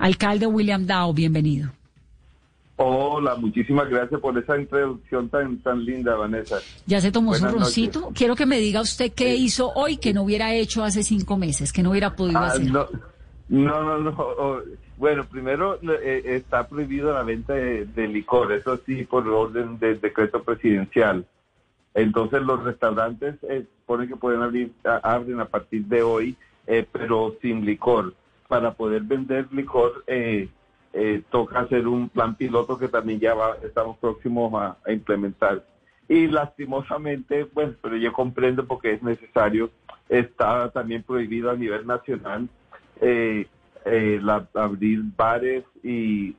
Alcalde William Dow, bienvenido. Hola, muchísimas gracias por esa introducción tan, tan linda, Vanessa. ¿Ya se tomó Buenas su roncito? noches. Quiero que me diga usted qué hizo hoy que no hubiera hecho hace cinco meses, que no hubiera podido Ah, hacer. no, no, no, no. oh, Bueno, primero eh, está prohibido la venta de, de licor, eso sí, por orden del decreto presidencial. Entonces los restaurantes eh, ponen que pueden abrir, a- abren a partir de hoy, eh, pero sin licor. Para poder vender licor, eh, eh, toca hacer un plan piloto que también ya va- estamos próximos a, implementar. Y lastimosamente, pues, pero yo comprendo porque es necesario, está también prohibido a nivel nacional eh, eh, la- abrir bares y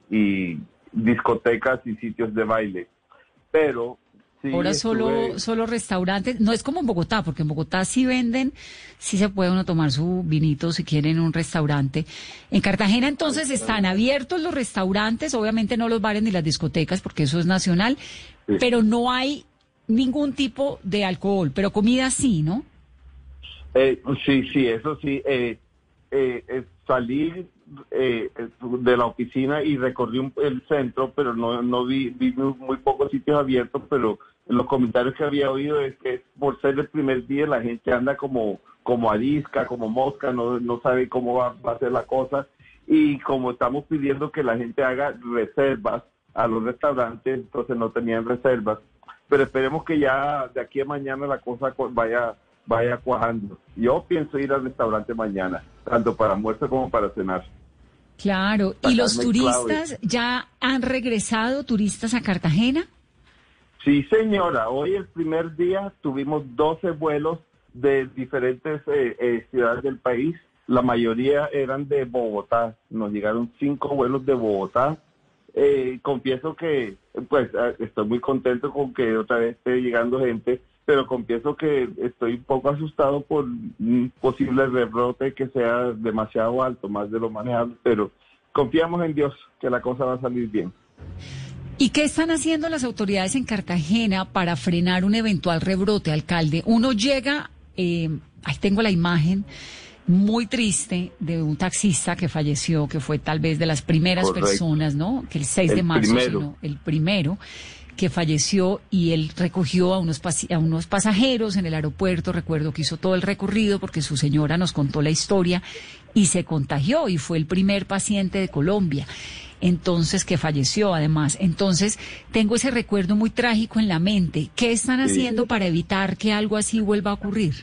discotecas y sitios de baile. Pero sí Ahora solo, estuve- solo restaurantes, no es como en Bogotá, porque en Bogotá sí venden, sí se puede uno tomar su vinito si quiere en un restaurante. En Cartagena entonces están abiertos los restaurantes, obviamente no los bares ni las discotecas, porque eso es nacional, Sí. pero no hay ningún tipo de alcohol, pero comida sí, ¿no? Eh, sí, sí, eso sí. Eh, eh, salí eh, de la oficina y recorrí un- el centro, pero no, no vi, vi muy, pocos sitios abiertos, pero los comentarios que había oído es que por ser el primer día la gente anda como, como arisca, como mosca, no, no sabe cómo va, va a ser la cosa. Y como estamos pidiendo que la gente haga reservas a los restaurantes, entonces no tenían reservas. Pero esperemos que ya de aquí a mañana la cosa co- vaya vaya cuajando. Yo pienso ir al restaurante mañana, tanto para almuerzo como para cenar. Claro, ¿y los turistas ya han regresado, turistas a Cartagena? Sí, señora, hoy el primer día tuvimos 12 vuelos de diferentes eh, eh, ciudades del país. La mayoría eran de Bogotá. Nos llegaron cinco vuelos de Bogotá. Eh, confieso que, pues, eh, estoy muy contento con que otra vez esté llegando gente, pero confieso que estoy un poco asustado por un posible rebrote que sea demasiado alto, más de lo manejable, pero confiamos en Dios que la cosa va a salir bien. ¿Y qué están haciendo las autoridades en Cartagena para frenar un eventual rebrote, alcalde? Uno llega, eh, ahí tengo la imagen muy triste de un taxista que falleció, que fue tal vez de las primeras Correcto. personas, ¿no? Que el 6 de marzo, primero. sino el primero que falleció y él recogió a unos, a unos pasajeros en el aeropuerto, recuerdo que hizo todo el recorrido porque su señora nos contó la historia y se contagió y fue el primer paciente de Colombia entonces que falleció además. Entonces, tengo ese recuerdo muy trágico en la mente. ¿Qué están haciendo para evitar que algo así vuelva a ocurrir?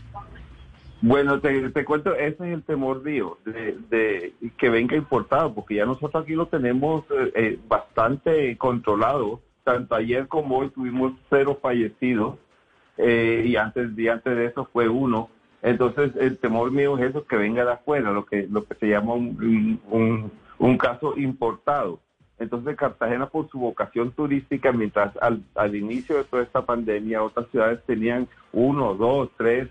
Bueno, te, te cuento, ese es el temor mío, de, de que venga importado, porque ya nosotros aquí lo tenemos eh, eh, bastante controlado. Tanto ayer como hoy tuvimos cero fallecidos eh, y antes, antes de eso fue uno. Entonces, el temor mío es eso, que venga de afuera, lo que, lo que se llama un, un, un caso importado. Entonces, Cartagena, por su vocación turística, mientras al, al inicio de toda esta pandemia, otras ciudades tenían uno, dos, tres,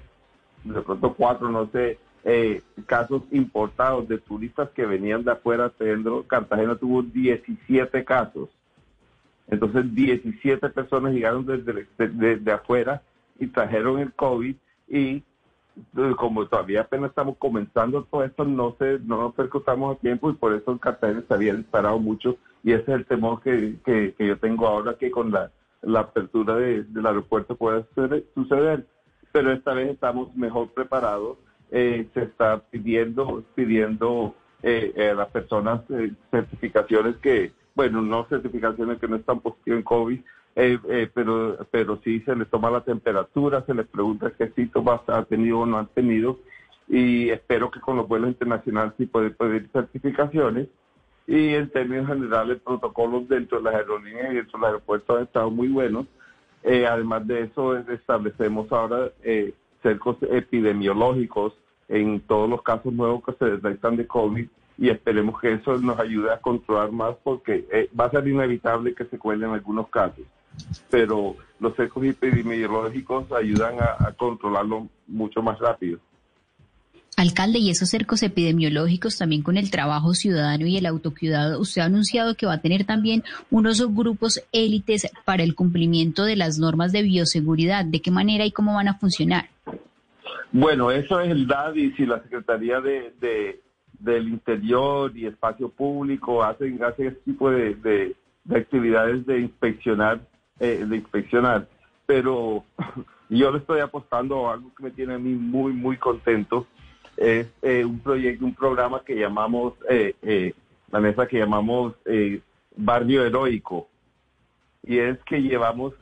de pronto cuatro, no sé, eh, casos importados de turistas que venían de afuera. Pedro, Cartagena tuvo 17 casos. Entonces, 17 personas llegaron desde, desde afuera y trajeron el COVID y eh, como todavía apenas estamos comenzando todo esto, no se, no nos percutamos a tiempo y por eso en Cartagena se había disparado mucho y ese es el temor que, que, yo tengo ahora que con la, la apertura de- del aeropuerto pueda suceder- suceder. Pero esta vez estamos mejor preparados. Eh, se está pidiendo, pidiendo eh, eh, a las personas eh, certificaciones que, bueno, no certificaciones que no están positivas en COVID, eh, eh, pero, pero sí se les toma la temperatura, se les pregunta qué síntomas ha tenido o no han tenido y espero que con los vuelos internacionales sí pueden pedir certificaciones y en términos generales protocolos dentro de las aerolíneas y dentro de los aeropuertos han estado muy buenos. Eh, además de eso, es- establecemos ahora cercos epidemiológicos en todos los casos nuevos que se detectan de COVID y esperemos que eso nos ayude a controlar más porque eh, va a ser inevitable que se cuelen algunos casos. Pero los cercos epidemiológicos ayudan a, a controlarlo mucho más rápido. Alcalde, y esos cercos epidemiológicos también con el trabajo ciudadano y el autocuidado, usted ha anunciado que va a tener también unos grupos élites para el cumplimiento de las normas de bioseguridad. ¿De qué manera y cómo van a funcionar? Bueno, eso es el DADIS y la Secretaría de, de- del Interior y Espacio Público hacen, hacen ese tipo de, de- de actividades de inspeccionar, eh, de inspeccionar. Pero yo le estoy apostando a algo que me tiene a mí muy, muy contento. Es eh, un proyecto, un programa que llamamos, eh, eh, la mesa que llamamos Barrio Heroico y es que llevamos,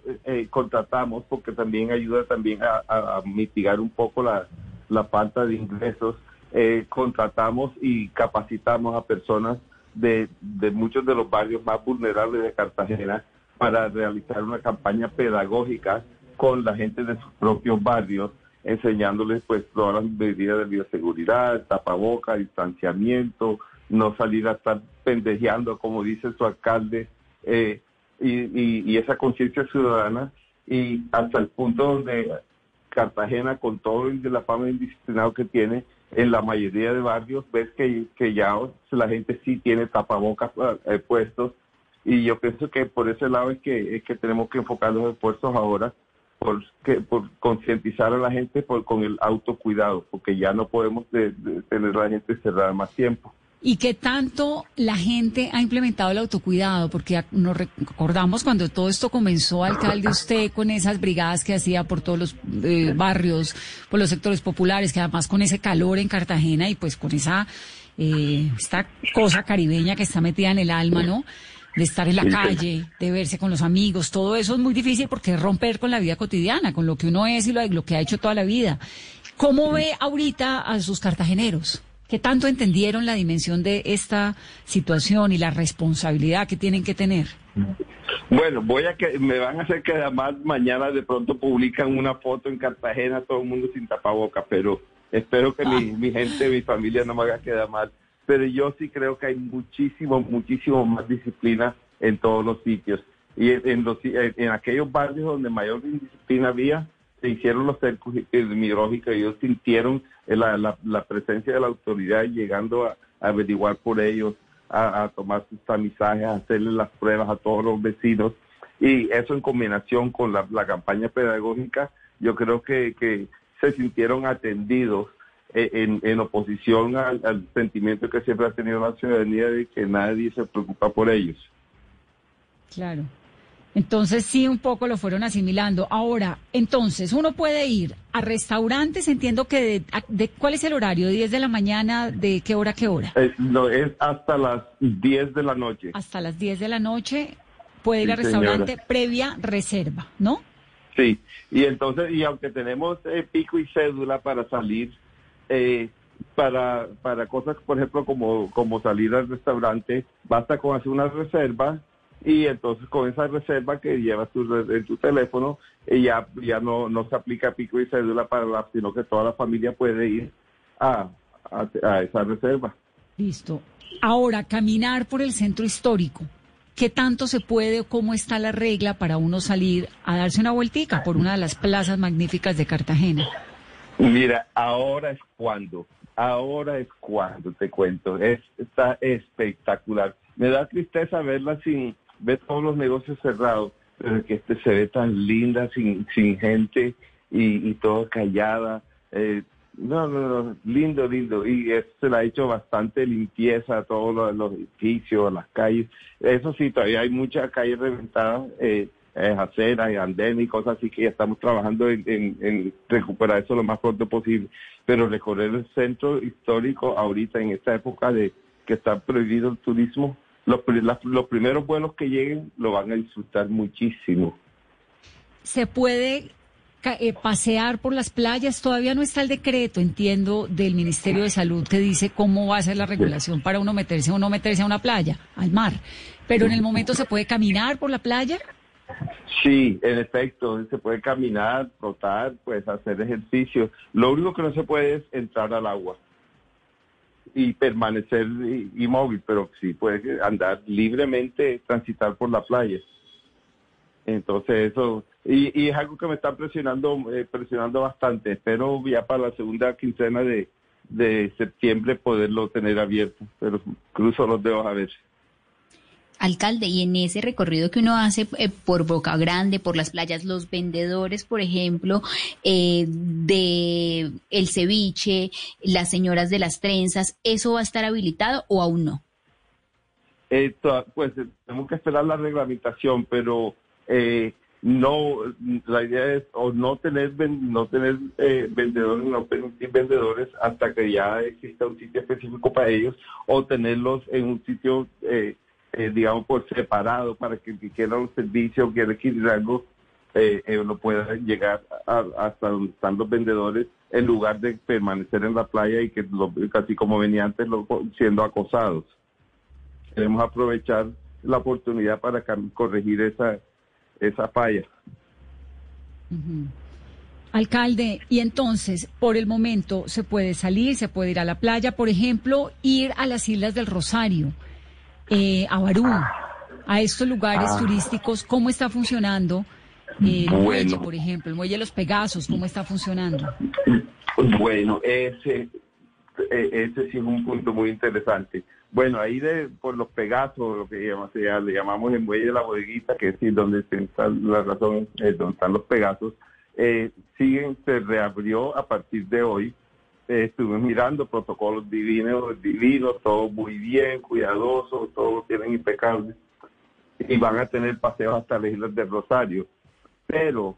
contratamos, porque también ayuda también a, a- a mitigar un poco la, la falta de ingresos, eh, contratamos y capacitamos a personas de, muchos de los barrios más vulnerables de Cartagena para realizar una campaña pedagógica con la gente de sus propios barrios, enseñándoles pues todas las medidas de bioseguridad, tapaboca, distanciamiento, no salir a estar pendejeando, como dice su alcalde, eh, y, y- y esa conciencia ciudadana y hasta el punto donde Cartagena, con todo el de la fama indisciplinado que tiene, en la mayoría de barrios ves que, que ya la gente sí tiene tapabocas eh, puestos y yo pienso que por ese lado es que, es que tenemos que enfocar los esfuerzos ahora por, que, por concientizar a la gente por, con el autocuidado, porque ya no podemos de- de tener a la gente cerrada más tiempo. ¿Y qué tanto la gente ha implementado el autocuidado? Porque nos recordamos cuando todo esto comenzó, alcalde, usted con esas brigadas que hacía por todos los eh, barrios, por los sectores populares, que además con ese calor en Cartagena y pues con esa eh, esta cosa caribeña que está metida en el alma, ¿no? De estar en la calle, de verse con los amigos, todo eso es muy difícil porque es romper con la vida cotidiana, con lo que uno es y lo, lo que ha hecho toda la vida. ¿Cómo ve ahorita a sus cartageneros? ¿Qué tanto entendieron la dimensión de esta situación y la responsabilidad que tienen que tener? Bueno, voy a que me van a hacer que además mañana de pronto publican una foto en Cartagena, todo el mundo sin tapaboca, pero espero que mi, mi gente, mi familia no me haga quedar mal. Pero yo sí creo que hay muchísimo, muchísimo más disciplina en todos los sitios. Y en, los, en, aquellos barrios donde mayor indisciplina había, se hicieron los cercos epidemiológicos y ellos sintieron la, la, la presencia de la autoridad llegando a, averiguar por ellos, a, a tomar sus tamizajes, a hacerle las pruebas a todos los vecinos. Y eso en combinación con la, la campaña pedagógica, yo creo que, que se sintieron atendidos eh, en, en oposición al, al sentimiento que siempre ha tenido la ciudadanía de que nadie se preocupa por ellos. Claro. Entonces sí, un poco lo fueron asimilando. Ahora, entonces, uno puede ir a restaurantes, entiendo que de, de- ¿cuál es el horario? ¿10 de la mañana? ¿De qué hora a qué hora? Eh, no, es hasta las 10 de la noche. Hasta las 10 de la noche puede ir Sí, al restaurante señora. previa reserva, ¿no? Sí, y entonces, y aunque tenemos eh, pico y cédula para salir, eh, para, para cosas, por ejemplo, como, como salir al restaurante, basta con hacer una reserva y entonces con esa reserva que llevas tu, en tu teléfono, eh, ya, ya no, no se aplica pico y cédula para la, sino que toda la familia puede ir a, a, a esa reserva. Listo. Ahora, caminar por el centro histórico. ¿Qué tanto se puede o cómo está la regla para uno salir a darse una vueltica por una de las plazas magníficas de Cartagena? Mira, ahora es cuando, ahora es cuando te cuento, es, está espectacular. Me da tristeza verla sin ver todos los negocios cerrados, pero que este se ve tan linda, sin, sin gente y, y todo callada. Eh, no, no, no, lindo, lindo. Y es- se le ha hecho bastante limpieza a todos los, edificios, las calles. Eso sí, todavía hay muchas calles reventadas, eh, eh, aceras y andenes y cosas así que ya estamos trabajando en- en recuperar eso lo más pronto posible. Pero recorrer el centro histórico ahorita en esta época de que está prohibido el turismo, los, los primeros vuelos que lleguen lo van a disfrutar muchísimo. se puede eh, pasear por las playas. Todavía no está el decreto, entiendo, del Ministerio de Salud que dice cómo va a ser la regulación para uno meterse o no meterse a una playa, al mar. Pero en el momento se puede caminar por la playa. Sí, en efecto, se puede caminar, trotar, pues hacer ejercicio. Lo único que no se puede es entrar al agua. Y permanecer inmóvil, pero sí puede andar libremente, transitar por la playa. Entonces eso, y, y es algo que me está presionando, eh, presionando bastante. Espero ya para la segunda quincena de, de septiembre poderlo tener abierto, pero cruzo los dedos a ver. Alcalde, y en ese recorrido que uno hace eh, por Boca Grande, por las playas, los vendedores, por ejemplo, eh, de el ceviche, las señoras de las trenzas, ¿eso va a estar habilitado o aún no? pues tenemos que esperar la reglamentación, pero eh, no, la idea es o no tener no tener eh, vendedores, no permitir vendedores hasta que ya exista un sitio específico para ellos o tenerlos en un sitio, eh, eh, digamos, por separado para que el que quiera un servicio o quiera adquirir algo no pueda llegar hasta donde están los vendedores en lugar de permanecer en la playa y que lo, casi como venía antes siendo acosados. Queremos aprovechar la oportunidad para corregir esa esa falla. Alcalde, y entonces, por el momento, se puede salir, se puede ir a la playa, por ejemplo, ir a las Islas del Rosario, eh, a Barú, a estos lugares Ah. turísticos, ¿cómo está funcionando? El Bueno. muelle, por ejemplo, el muelle de los Pegasos, ¿cómo está funcionando? Bueno, ese, eh, ese sí es un punto muy interesante. Bueno, ahí de, por los Pegasos, lo que llama- se llama- le llamamos el muelle de la bodeguita, que es sí, donde está la razón, eh, donde están los Pegasos, eh, siguen, se reabrió a partir de hoy. Eh, estuvimos mirando protocolos divinos, divinos, todo muy bien, cuidadosos, todo lo tienen impecable. Y van a tener paseos hasta las Islas del Rosario. Pero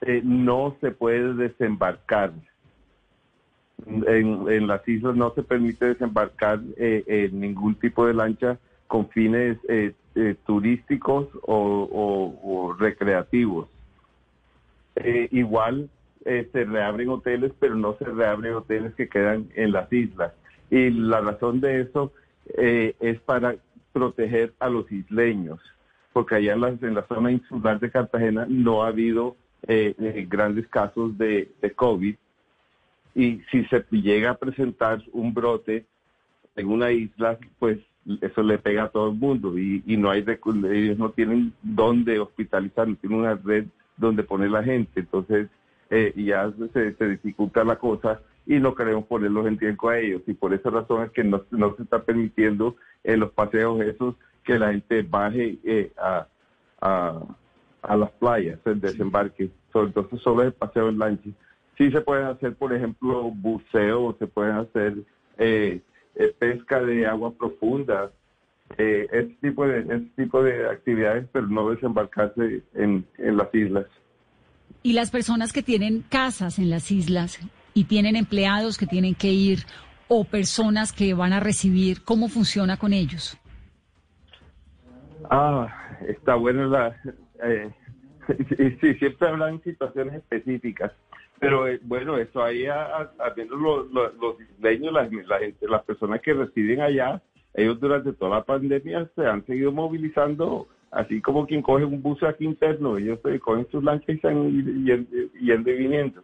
eh, no se puede desembarcar. En, en las islas no se permite desembarcar eh, en ningún tipo de lancha con fines eh, eh, turísticos o recreativos. Eh, igual eh, se reabren hoteles, pero no se reabren hoteles que quedan en las islas. Y la razón de eso eh, es para proteger a los isleños, porque allá en la, en la zona insular de Cartagena no ha habido eh, eh, grandes casos de, COVID. Y si se llega a presentar un brote en una isla, pues eso le pega a todo el mundo y, y no hay ellos no tienen dónde hospitalizar, no tienen una red donde poner la gente, entonces eh, ya se, se dificulta la cosa y no queremos ponerlos en riesgo a ellos y por esa razón es que no, no se está permitiendo en los paseos esos que la gente baje eh, a, a, a las playas, el desembarque, entonces solo es el paseo en lancha. Sí se pueden hacer, por ejemplo, buceo, se pueden hacer eh, eh, pesca de agua profunda, eh, ese tipo de ese tipo de actividades, pero no desembarcarse en, en las islas. Y las personas que tienen casas en las islas y tienen empleados que tienen que ir o personas que van a recibir, ¿cómo funciona con ellos? Ah, está bueno la... Eh, sí, siempre hablan situaciones específicas, pero eh, bueno, eso ahí, habiendo los, los, los isleños, la, la gente, las personas que residen allá, ellos durante toda la pandemia se han seguido movilizando, así como quien coge un bus aquí interno, ellos cogen sus lanchas y ido- yendo, y viniendo.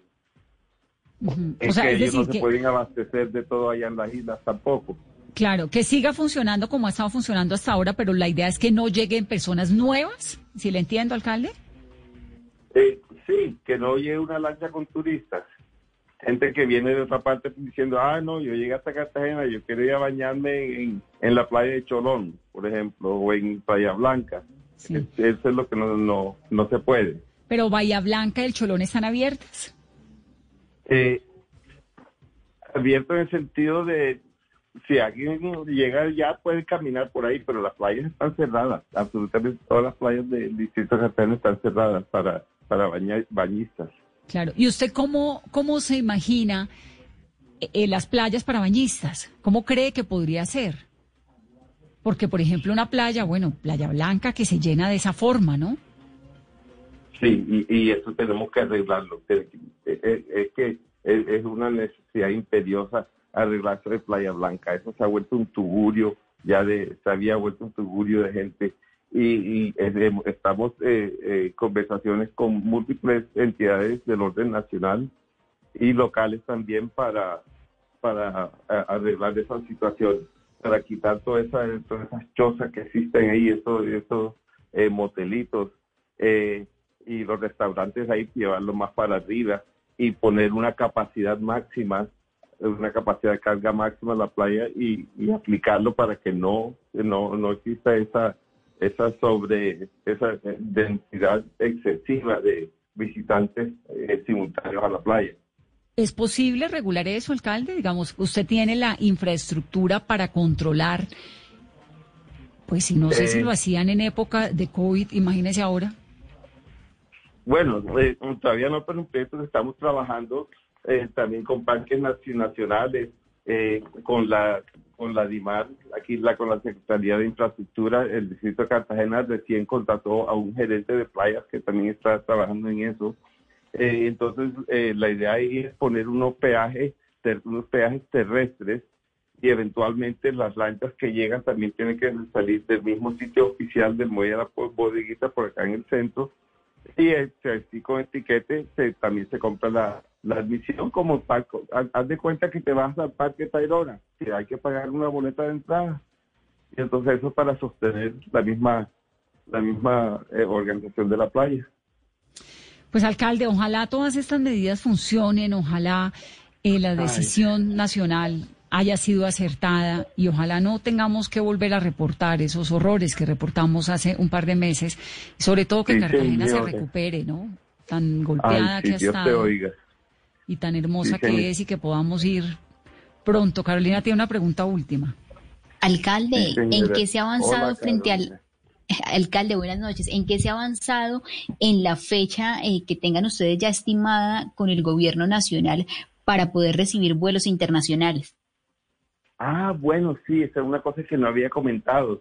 Ujú. Es que ellos no se pueden abastecer de todo allá en las islas tampoco. claro, que siga funcionando como ha estado funcionando hasta ahora, pero la idea es que no lleguen personas nuevas, si le entiendo, alcalde. Eh, sí, que no llegue una lancha con turistas. Gente que viene de otra parte diciendo, ah, no, yo llegué hasta Cartagena, yo quiero ir a bañarme en, en la playa de Cholón, por ejemplo, o en Playa Blanca. Sí. Eso es lo que no, no, no se puede. Pero Bahía Blanca y el Cholón están abiertas. Eh, abierto en el sentido de, si alguien llega ya puede caminar por ahí, pero las playas están cerradas. Absolutamente todas las playas del distrito de Cartagena están cerradas para, para baña- bañistas. Claro. ¿Y usted cómo, cómo se imagina eh, las playas para bañistas? ¿Cómo cree que podría ser? Porque, por ejemplo, una playa, bueno, Playa Blanca que se llena de esa forma, ¿no? Sí, y, y eso tenemos que arreglarlo. Es, es- es que es, es una necesidad imperiosa arreglarse de Playa Blanca. Eso se ha vuelto un tugurio, ya de, se había vuelto un tugurio de gente. Y, y eh, estamos eh, eh, conversaciones con múltiples entidades del orden nacional y locales también para, para arreglar esa situación, para quitar toda esa, todas esas chozas que existen ahí, esos, esos eh, motelitos eh, y los restaurantes ahí, llevarlo más para arriba y poner una capacidad máxima, una capacidad de carga máxima en la playa y, aplicarlo para que no, no, no exista esa, esa sobre, esa densidad excesiva de visitantes simultáneos a la playa. ¿Es posible regular eso, alcalde? Digamos, usted tiene la infraestructura para controlar, pues si no sé si lo eh. hacían en época de COVID, imagínese ahora. Bueno, eh, todavía no, pero estamos trabajando eh, también con parques nacionales, con la con la DIMAR, aquí la, con la Secretaría de Infraestructura, el Distrito de Cartagena recién contrató a un gerente de playas que también está trabajando en eso. Eh, entonces, eh, la idea ahí es poner unos peajes, unos peajes terrestres y eventualmente las lanchas que llegan también tienen que salir del mismo sitio oficial del muelle de la bodeguita por acá en el centro. Y así con etiquete también se compra la, admisión como parco. Haz de cuenta que te vas al Parque Tayrona, que hay que pagar una boleta de entrada. Y entonces eso para sostener la misma, la misma eh, organización de la playa. Pues alcalde, ojalá todas estas medidas funcionen, ojalá eh, la decisión nacional haya sido acertada y ojalá no tengamos que volver a reportar esos horrores que reportamos hace un par de meses, sobre todo que Cartagena se recupere, ¿no? Tan golpeada que ha estado y tan hermosa que es y que podamos ir pronto. Carolina tiene una pregunta última. Alcalde, ¿en qué se ha avanzado frente al Alcalde, buenas noches. ¿En qué se ha avanzado en la fecha eh, que tengan ustedes ya estimada con el gobierno nacional para poder recibir vuelos internacionales? Ah, bueno, sí, esa es una cosa que no había comentado.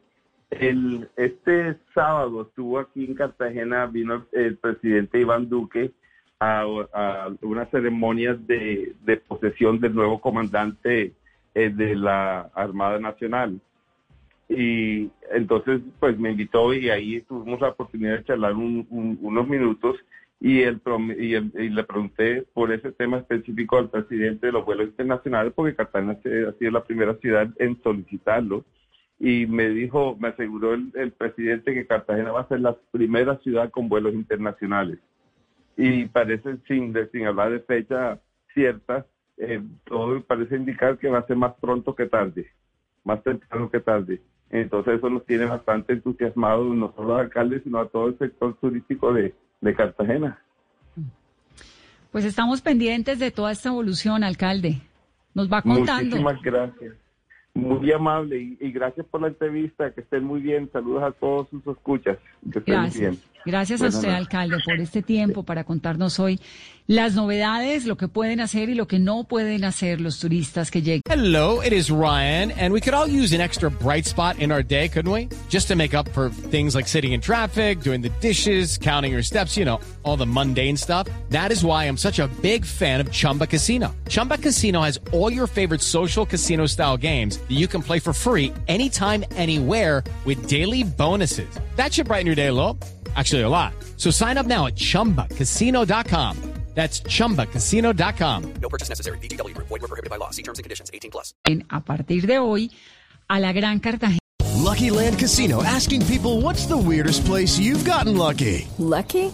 El, este sábado estuvo aquí en Cartagena, vino el presidente Iván Duque a, una ceremonia de, posesión del nuevo comandante eh, de la Armada Nacional. Y entonces, pues me invitó y ahí tuvimos la oportunidad de charlar unos minutos y, el, y, le pregunté por ese tema específico al presidente de los vuelos internacionales, porque Cartagena ha sido la primera ciudad en solicitarlo. Y me dijo, me aseguró el, presidente que Cartagena va a ser la primera ciudad con vuelos internacionales. Y parece, sin, sin hablar de fecha cierta, eh, todo parece indicar que va a ser más pronto que tarde, más temprano que tarde. Entonces eso nos tiene bastante entusiasmados, no solo a alcaldes, sino a todo el sector turístico de, Cartagena. Pues estamos pendientes de toda esta evolución, alcalde. Nos va contando. Muchísimas gracias. Muy amable y, gracias por la entrevista. Que estén muy bien. Saludos a todos sus escuchas. gracias. Gracias a usted, alcalde, por este tiempo para contarnos hoy las novedades, lo que pueden hacer y lo que no pueden hacer los turistas que llegan. Hello, it is Ryan, and we could all use an extra bright spot in our day, couldn't we? Just to make up for things like sitting in traffic, doing the dishes, counting your steps, you know, all the mundane stuff. That is why I'm such a big fan of Chumba Casino. Chumba Casino has all your favorite social casino style games that you can play for free anytime, anywhere with daily bonuses. That should brighten your day a little. Actually, a lot. So sign up now at chumbacasino.com. That's chumbacasino.com. No purchase necessary. BGW. Void were prohibited by law. See terms and conditions 18 plus. A partir de hoy, a la Gran Cartagena. Lucky Land Casino asking people what's the weirdest place you've gotten lucky? Lucky?